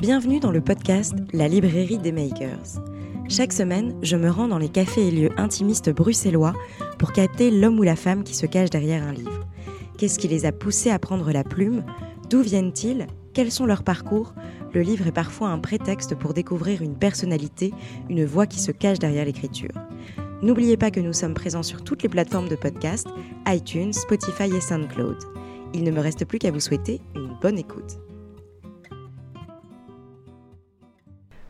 Bienvenue dans le podcast La librairie des makers. Chaque semaine, je me rends dans les cafés et lieux intimistes bruxellois pour capter l'homme ou la femme qui se cache derrière un livre. Qu'est-ce qui les a poussés à prendre la plume? D'où viennent-ils? Quels sont leurs parcours? Le livre est parfois un prétexte pour découvrir une personnalité, une voix qui se cache derrière l'écriture. N'oubliez pas que nous sommes présents sur toutes les plateformes de podcast, iTunes, Spotify et SoundCloud. Il ne me reste plus qu'à vous souhaiter une bonne écoute.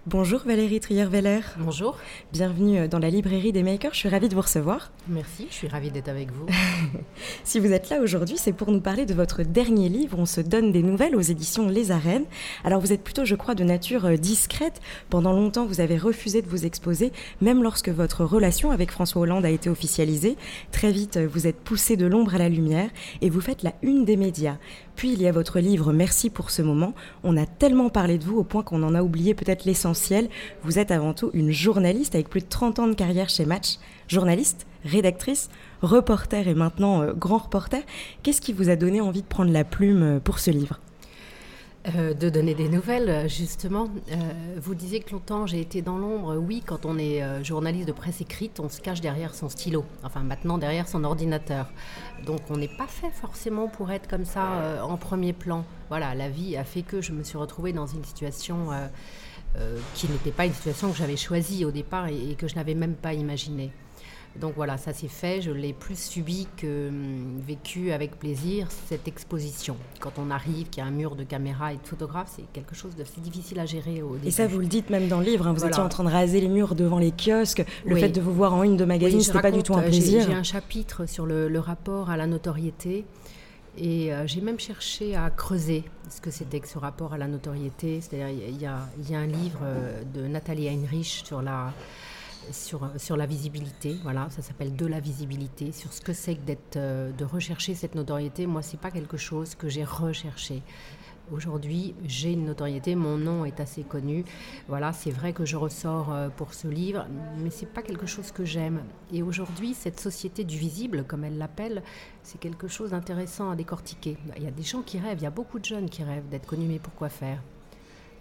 Bonjour Valérie Trier-Veller. Bonjour. Bienvenue dans la librairie des makers. Je suis ravie de vous recevoir. Merci, je suis ravie d'être avec vous. si vous êtes là aujourd'hui, c'est pour nous parler de votre dernier livre. On se donne des nouvelles aux éditions Les Arènes. Alors vous êtes plutôt, je crois, de nature euh, discrète. Pendant longtemps, vous avez refusé de vous exposer, même lorsque votre relation avec François Hollande a été officialisée. Très vite, vous êtes poussé de l'ombre à la lumière et vous faites la une des médias. Puis il y a votre livre Merci pour ce moment. On a tellement parlé de vous au point qu'on en a oublié peut-être l'essentiel. Vous êtes avant tout une journaliste avec plus de 30 ans de carrière chez Match. Journaliste, rédactrice, reporter et maintenant euh, grand reporter. Qu'est-ce qui vous a donné envie de prendre la plume euh, pour ce livre? Euh, de donner des nouvelles, justement. Vous disiez que longtemps j'ai été dans l'ombre. Oui, quand on est journaliste de presse écrite, on se cache derrière son stylo. Enfin, maintenant derrière son ordinateur. Donc, on n'est pas fait forcément pour être comme ça en premier plan. Voilà, la vie a fait que je me suis retrouvée dans une situation qui n'était pas une situation que j'avais choisie au départ et, et que je n'avais même pas imaginée. Donc voilà, ça s'est fait. Je l'ai plus subi que hum, vécu avec plaisir, cette exposition. Quand on arrive, qu'il y a un mur de caméras et de photographes, c'est quelque chose de difficile à gérer au début. Et ça, vous le dites même dans le livre, hein. vous étiez en train de raser les murs devant les kiosques. Le fait de vous voir en une de magazine, ce c'était pas du tout un euh, plaisir. J'ai un chapitre sur le, rapport à la notoriété. Et euh, j'ai même cherché à creuser ce que c'était que ce rapport à la notoriété. C'est-à-dire, il y, a un livre euh, de Nathalie Heinrich sur la, sur, la visibilité. Voilà, ça s'appelle de la visibilité, sur ce que c'est que euh, de rechercher cette notoriété. Moi, c'est pas quelque chose que j'ai recherché. Aujourd'hui, j'ai une notoriété, mon nom est assez connu. Voilà, c'est vrai que je ressors euh, pour ce livre, mais c'est pas quelque chose que j'aime. Et aujourd'hui, cette société du visible, comme elle l'appelle, c'est quelque chose d'intéressant à décortiquer. Il y a des gens qui rêvent, il y a beaucoup de jeunes qui rêvent d'être connus, mais pourquoi faire?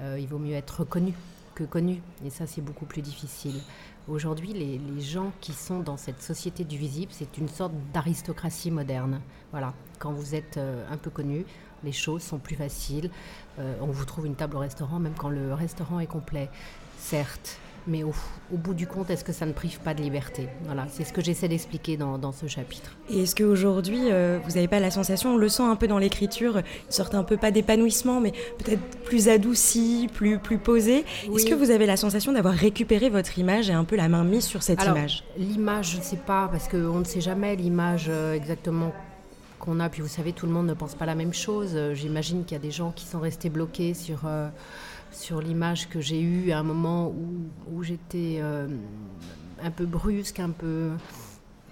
Euh, Il vaut mieux être reconnu que connu, et ça, c'est beaucoup plus difficile. Aujourd'hui, les, gens qui sont dans cette société du visible, c'est une sorte d'aristocratie moderne. Voilà, quand vous êtes euh, un peu connu, les choses sont plus faciles. Euh, on vous trouve une table au restaurant, même quand le restaurant est complet. Certes, mais au, bout du compte, est-ce que ça ne prive pas de liberté? Voilà, c'est ce que j'essaie d'expliquer dans, ce chapitre. Et est-ce qu'aujourd'hui, euh, vous n'avez pas la sensation, on le sent un peu dans l'écriture, une sorte un peu pas d'épanouissement, mais peut-être plus adouci, plus, plus posé? Est-ce que vous avez la sensation d'avoir récupéré votre image et un peu la main mise sur cette image? L'image, je ne sais pas, parce qu'on ne sait jamais l'image euh, exactement qu'on a. Puis vous savez, tout le monde ne pense pas la même chose. Euh, j'imagine qu'il y a des gens qui sont restés bloqués sur sur l'image que j'ai eue à un moment où, j'étais euh, un peu brusque, un peu.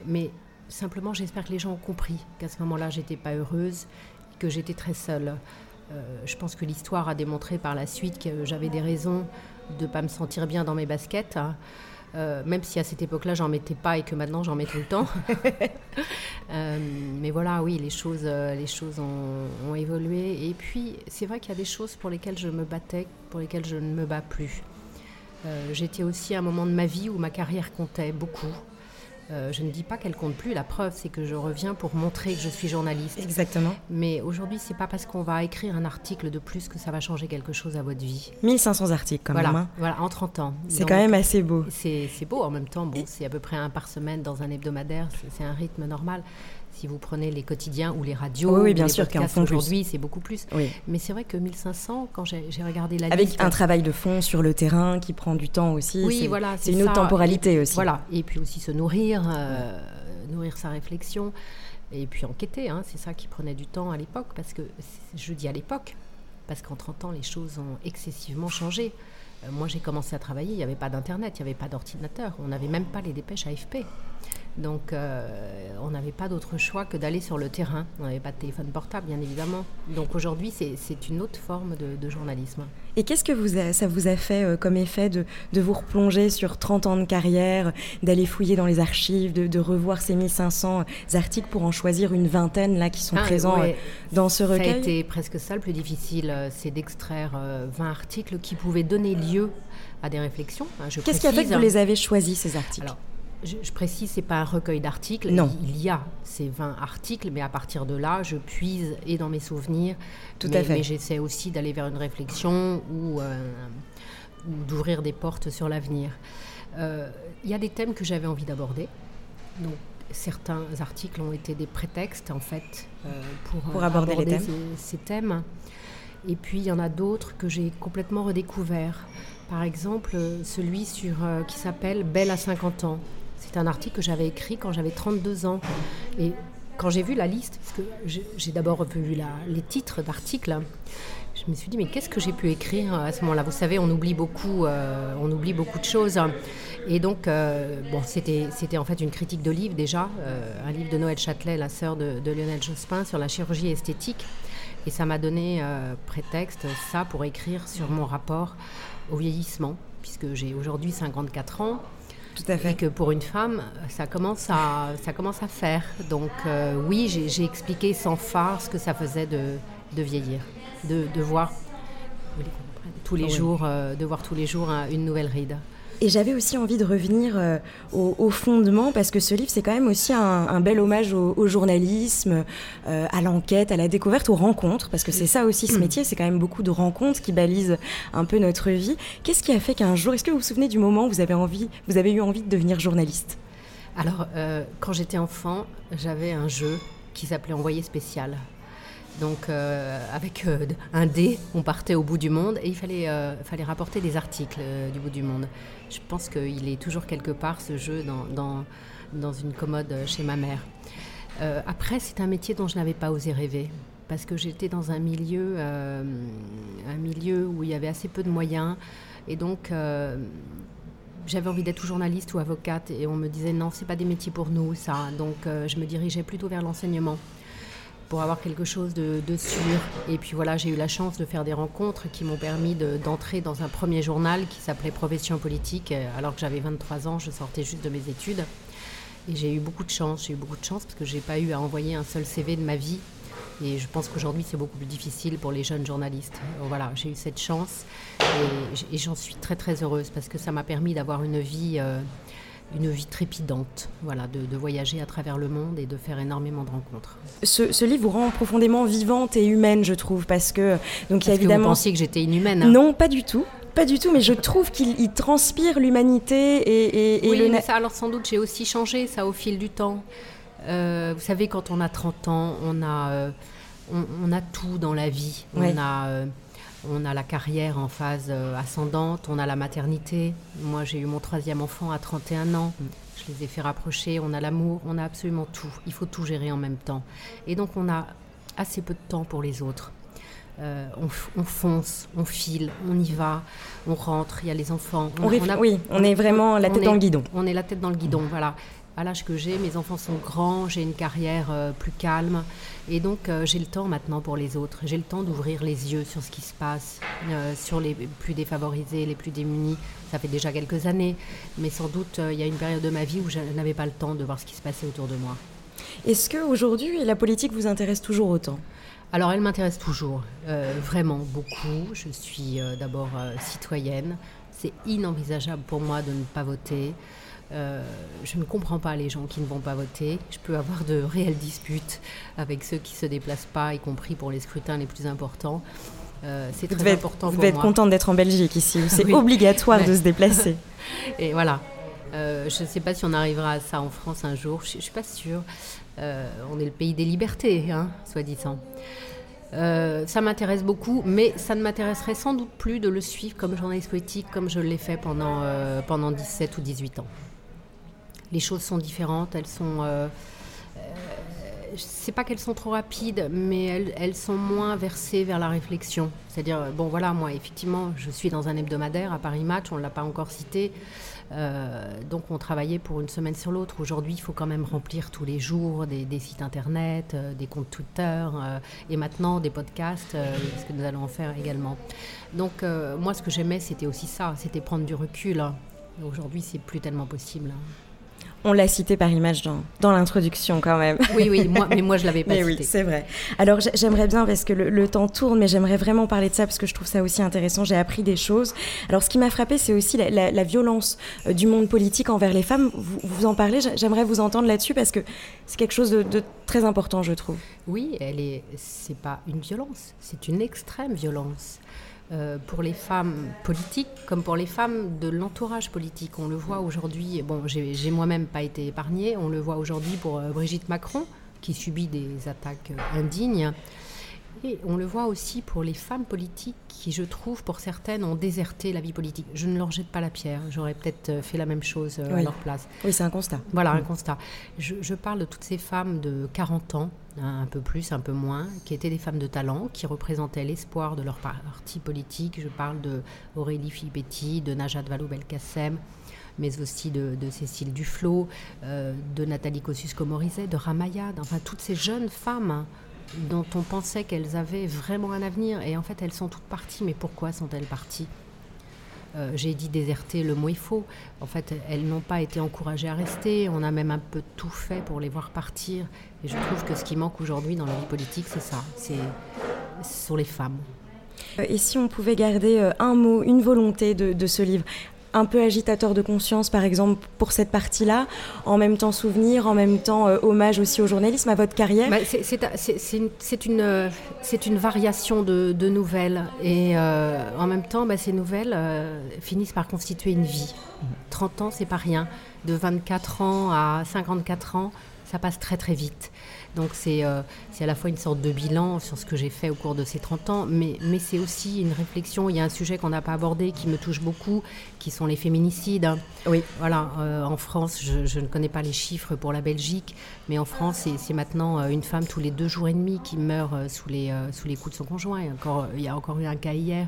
Mais simplement, j'espère que les gens ont compris qu'à ce moment-là, j'étais pas heureuse, que j'étais très seule. Euh, je pense que l'histoire a démontré par la suite que j'avais des raisons de ne pas me sentir bien dans mes baskets. Hein. Euh, même si à cette époque-là, j'en mettais pas et que maintenant, j'en mets tout le temps. Euh, mais voilà, oui, les choses, euh, les choses ont, évolué. Et puis, c'est vrai qu'il y a des choses pour lesquelles je me battais, pour lesquelles je ne me bats plus. J'étais aussi à un moment de ma vie où ma carrière comptait beaucoup. Euh, je ne dis pas qu'elle compte plus. La preuve, c'est que je reviens pour montrer que je suis journaliste. Exactement. Mais aujourd'hui, c'est pas parce qu'on va écrire un article de plus que ça va changer quelque chose à votre vie. 1500 articles, quand même. Hein. Voilà, en 30 ans. C'est quand même assez beau. C'est beau en même temps. Bon, c'est à peu près un par semaine dans un hebdomadaire. C'est un rythme normal. Si vous prenez les quotidiens ou les radios, oui, bien les sûr, aujourd'hui, c'est beaucoup plus. Mais c'est vrai que 1500, quand j'ai regardé la Avec un travail de fond sur le terrain qui prend du temps aussi. Oui, voilà, c'est une autre temporalité aussi. Voilà, et puis aussi se nourrir, euh, nourrir sa réflexion, et puis enquêter. Hein, c'est ça qui prenait du temps à l'époque, parce que je dis à l'époque, parce qu'en 30 ans, les choses ont excessivement changé. Euh, moi, j'ai commencé à travailler, il n'y avait pas d'Internet, il n'y avait pas d'ordinateur, on n'avait même pas les dépêches AFP. Donc, euh, on n'avait pas d'autre choix que d'aller sur le terrain. On n'avait pas de téléphone portable, bien évidemment. Donc, aujourd'hui, c'est une autre forme de, journalisme. Et qu'est-ce que vous ça vous a fait euh, comme effet de, vous replonger sur 30 ans de carrière, d'aller fouiller dans les archives, de, revoir ces 1500 articles pour en choisir une vingtaine là qui sont ah, présents euh, dans ce recueil Ça a été presque ça le plus difficile, c'est d'extraire 20 articles qui pouvaient donner lieu à des réflexions. Hein, qu'est-ce qui a fait que vous les avez choisis, ces articles? Je, précise, c'est pas un recueil d'articles. Non. Il y a ces 20 articles, mais à partir de là, je puise et dans mes souvenirs. Tout mais, à fait. Mais j'essaie aussi d'aller vers une réflexion ou, euh, d'ouvrir des portes sur l'avenir. Euh, il y a des thèmes que j'avais envie d'aborder. Donc, certains articles ont été des prétextes, en fait, euh, pour, aborder, les thèmes. Ces, thèmes. Et puis, il y en a d'autres que j'ai complètement redécouverts. Par exemple, celui sur, qui s'appelle Belle à 50 ans. C'est un article que j'avais écrit quand j'avais 32 ans. Et quand j'ai vu la liste, parce que j'ai d'abord vu les titres d'articles, je me suis dit mais qu'est-ce que j'ai pu écrire à ce moment-là? Vous savez, on oublie beaucoup, euh, on oublie beaucoup de choses. Et donc, euh, c'était en fait une critique de livre déjà, euh, un livre de Noël Châtelet, la sœur de, de, Lionel Jospin, sur la chirurgie esthétique. Et ça m'a donné prétexte, ça, pour écrire sur mon rapport au vieillissement, puisque j'ai aujourd'hui 54 ans. Tout à fait. Et que pour une femme, ça commence à, ça commence à faire. Donc euh, oui, j'ai expliqué sans phare ce que ça faisait de, de vieillir, de, de voir tous les jours, euh, de voir tous les jours une nouvelle ride. Et j'avais aussi envie de revenir euh, au, fondement, parce que ce livre, c'est quand même aussi un, bel hommage au, journalisme, euh, à l'enquête, à la découverte, aux rencontres, parce que c'est ça aussi ce métier, c'est quand même beaucoup de rencontres qui balisent un peu notre vie. Qu'est-ce qui a fait qu'un jour, est-ce que vous vous souvenez du moment où vous avez, envie, vous avez eu envie de devenir journaliste? Alors, euh, quand j'étais enfant, j'avais un jeu qui s'appelait Envoyé spécial. Donc euh, avec euh, un dé, on partait au bout du monde et il fallait, euh, rapporter des articles du bout du monde. Je pense qu'il est toujours quelque part ce jeu dans, dans, dans une commode chez ma mère. après, c'est un métier dont je n'avais pas osé rêver parce que j'étais dans un milieu, un milieu où il y avait assez peu de moyens et donc j'avais envie d'être journaliste ou avocate et on me disait non, c'est pas des métiers pour nous ça. Donc je me dirigeais plutôt vers l'enseignement pour avoir quelque chose de, sûr. Et puis voilà, j'ai eu la chance de faire des rencontres qui m'ont permis d'entrer dans un premier journal qui s'appelait Profession politique. Alors que j'avais 23 ans, je sortais juste de mes études. Et j'ai eu beaucoup de chance, j'ai eu beaucoup de chance parce que j'ai pas eu à envoyer un seul CV de ma vie. Et je pense qu'aujourd'hui, c'est beaucoup plus difficile pour les jeunes journalistes. Voilà, j'ai eu cette chance et, j'en suis très très heureuse parce que ça m'a permis d'avoir une vie euh, une vie trépidante, voilà, de, voyager à travers le monde et de faire énormément de rencontres. Ce, livre vous rend profondément vivante et humaine, je trouve, parce que donc il y a évidemment. Que vous pensiez que j'étais inhumaine hein Non, pas du tout. Pas du tout, mais je trouve qu'il transpire l'humanité et, et, oui, ça, alors sans doute j'ai aussi changé ça au fil du temps. Euh, vous savez, quand on a 30 ans, on a, euh, on, a tout dans la vie. On a euh, on a la carrière en phase euh, ascendante, on a la maternité. Moi, j'ai eu mon troisième enfant à 31 ans. Mm. Je les ai fait rapprocher. On a l'amour, on a absolument tout. Il faut tout gérer en même temps. Et donc, on a assez peu de temps pour les autres. Euh, on, fonce, on file, on y va, on rentre, il y a les enfants. On, oui, on est vraiment la tête dans le guidon. On est la tête dans le guidon, voilà à l'âge que j'ai, mes enfants sont grands, j'ai une carrière euh, plus calme. Et donc, euh, j'ai le temps maintenant pour les autres. J'ai le temps d'ouvrir les yeux sur ce qui se passe, euh, sur les plus défavorisés, les plus démunis. Ça fait déjà quelques années. Mais sans doute, il y a une période de ma vie où je n'avais pas le temps de voir ce qui se passait autour de moi. Est-ce qu'aujourd'hui, la politique vous intéresse toujours autant? Alors elle m'intéresse toujours, vraiment beaucoup. Je suis d'abord citoyenne. C'est inenvisageable pour moi de ne pas voter. Euh, je ne comprends pas les gens qui ne vont pas voter. Je peux avoir de réelles disputes avec ceux qui ne se déplacent pas, y compris pour les scrutins les plus importants. Euh, c'est très important Vous devez être contente d'être en Belgique ici, c'est obligatoire de se déplacer. Et voilà. Euh, je ne sais pas si on arrivera à ça en France un jour, je ne suis pas sûre. on est le pays des libertés, hein, soi-disant. ça m'intéresse beaucoup, mais ça ne m'intéresserait sans doute plus de le suivre comme journaliste politique, comme je l'ai fait pendant, pendant 17 ou 18 ans les choses sont différentes, elles sont... Euh, euh, sais pas qu'elles sont trop rapides, mais elles, sont moins versées vers la réflexion. C'est-à-dire, bon voilà, moi, effectivement, je suis dans un hebdomadaire à Paris Match, on ne l'a pas encore cité. donc on travaillait pour une semaine sur l'autre. Aujourd'hui, il faut quand même remplir tous les jours des, sites internet, des comptes Twitter et maintenant des podcasts, ce que nous allons en faire également. Donc moi, ce que j'aimais, c'était aussi ça, c'était prendre du recul. Aujourd'hui, c'est plus tellement possible. On l'a cité par image dans, dans l'introduction quand même. Oui, oui, moi, mais moi je l'avais pas mais Oui, c'est vrai. Alors j'aimerais bien, parce que le, temps tourne, mais j'aimerais vraiment parler de ça parce que je trouve ça aussi intéressant. J'ai appris des choses. Alors ce qui m'a frappé, c'est aussi la, violence euh, du monde politique envers les femmes. Vous, vous en parlez, j'aimerais vous entendre là-dessus parce que c'est quelque chose de, de, très important, je trouve. Oui, elle est. C'est pas une violence, c'est une extrême violence. Euh, pour les femmes politiques comme pour les femmes de l'entourage politique. On le voit aujourd'hui, bon, j'ai moi-même pas été épargnée, on le voit aujourd'hui pour euh, Brigitte Macron, qui subit des attaques euh, indignes. Et on le voit aussi pour les femmes politiques qui, je trouve, pour certaines, ont déserté la vie politique. Je ne leur jette pas la pierre. J'aurais peut-être euh, fait la même chose euh, à leur place. Oui, c'est un constat. Voilà, un mm. constat. Je, parle de toutes ces femmes de 40 ans, hein, un peu plus, un peu moins, qui étaient des femmes de talent, qui représentaient l'espoir de leur parti politique. Je parle de Aurélie Filippetti, de Najat Vallaud-Belkacem mais aussi de, Cécile Duflot, euh, de Nathalie Kosciusko-Morizet, de Ramaya, enfin toutes ces jeunes femmes dont on pensait qu'elles avaient vraiment un avenir. Et en fait, elles sont toutes parties. Mais pourquoi sont-elles parties? Euh, J'ai dit déserter, le mot est faux. En fait, elles n'ont pas été encouragées à rester. On a même un peu tout fait pour les voir partir. Et je trouve que ce qui manque aujourd'hui dans la vie politique, c'est ça. C'est sur les femmes. Et si on pouvait garder euh, un mot, une volonté de ce livre, un peu agitateur de conscience, par exemple, pour cette partie-là, en même temps souvenir, en même temps euh, hommage aussi au journalisme, à votre carrière bah, C'est une, variation de, nouvelles. Et euh, en même temps, bah, ces nouvelles euh, finissent par constituer une vie. 30 ans, c'est pas rien. De 24 ans à 54 ans, ça passe très très vite. Donc euh, c'est à la fois une sorte de bilan sur ce que j'ai fait au cours de ces 30 ans, mais, mais c'est aussi une réflexion. Il y a un sujet qu'on n'a pas abordé qui me touche beaucoup, qui sont les féminicides. Oui. Voilà, euh, en France, je, ne connais pas les chiffres pour la Belgique, mais en France, c'est maintenant euh, une femme tous les deux jours et demi qui meurt sous les, sous les coups de son conjoint. Et encore, il y a encore eu un cas hier.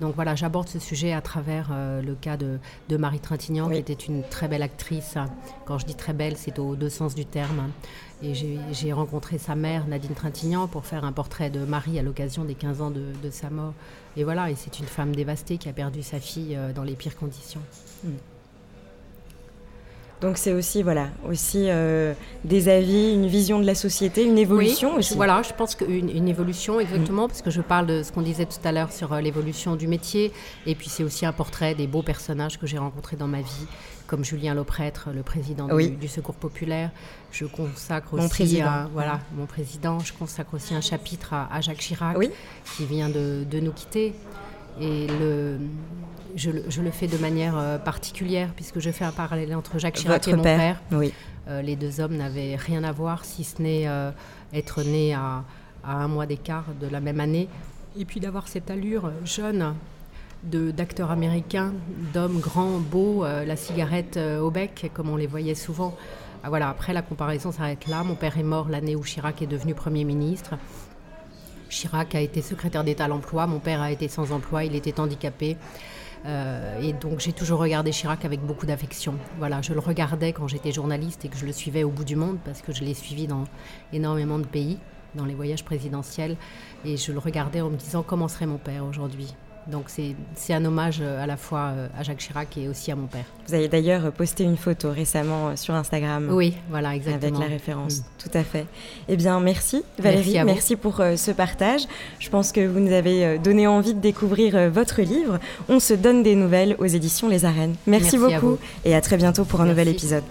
Donc voilà, j'aborde ce sujet à travers le cas de, de Marie Trintignant, qui était une très belle actrice. Quand je dis très belle, c'est aux deux sens du terme. Et j'ai rencontré sa mère, Nadine Trintignant, pour faire un portrait de Marie à l'occasion des 15 ans de, sa mort. Et voilà, et c'est une femme dévastée qui a perdu sa fille euh, dans les pires conditions. Hmm. Donc c'est aussi voilà aussi euh, des avis, une vision de la société, une évolution aussi. Voilà, je pense qu'une une évolution exactement mm. parce que je parle de ce qu'on disait tout à l'heure sur euh, l'évolution du métier et puis c'est aussi un portrait des beaux personnages que j'ai rencontrés dans ma vie comme Julien Lauprêtre, le président du, Secours populaire. Je consacre aussi voilà mon président. Je consacre aussi un chapitre à, Jacques Chirac qui vient de, de nous quitter et le je, le fais de manière euh, particulière puisque je fais un parallèle entre Jacques Chirac et mon père. Oui. Euh, les deux hommes n'avaient rien à voir si ce n'est euh, être nés à, un mois d'écart de la même année et puis d'avoir cette allure jeune d'acteurs américains, d'hommes grands, beaux, la cigarette au bec comme on les voyait souvent. Ah, voilà, après la comparaison s'arrête là. Mon père est mort l'année où Chirac est devenu Premier ministre. Chirac a été secrétaire d'État à l'emploi, mon père a été sans emploi, il était handicapé. Euh, et donc j'ai toujours regardé Chirac avec beaucoup d'affection. Voilà, je le regardais quand j'étais journaliste et que je le suivais au bout du monde parce que je l'ai suivi dans énormément de pays, dans les voyages présidentiels. Et je le regardais en me disant comment serait mon père aujourd'hui? Donc c'est un hommage euh, à la fois euh, à Jacques Chirac et aussi à mon père. Vous avez d'ailleurs posté une photo récemment sur Instagram. Oui, voilà, exactement. Avec la référence, mm. tout à fait. Eh bien, merci Valérie, merci, pour ce partage. Je pense que vous nous avez donné envie de découvrir votre livre. On se donne des nouvelles aux éditions Les Arènes. Merci, beaucoup et à très bientôt pour un nouvel épisode.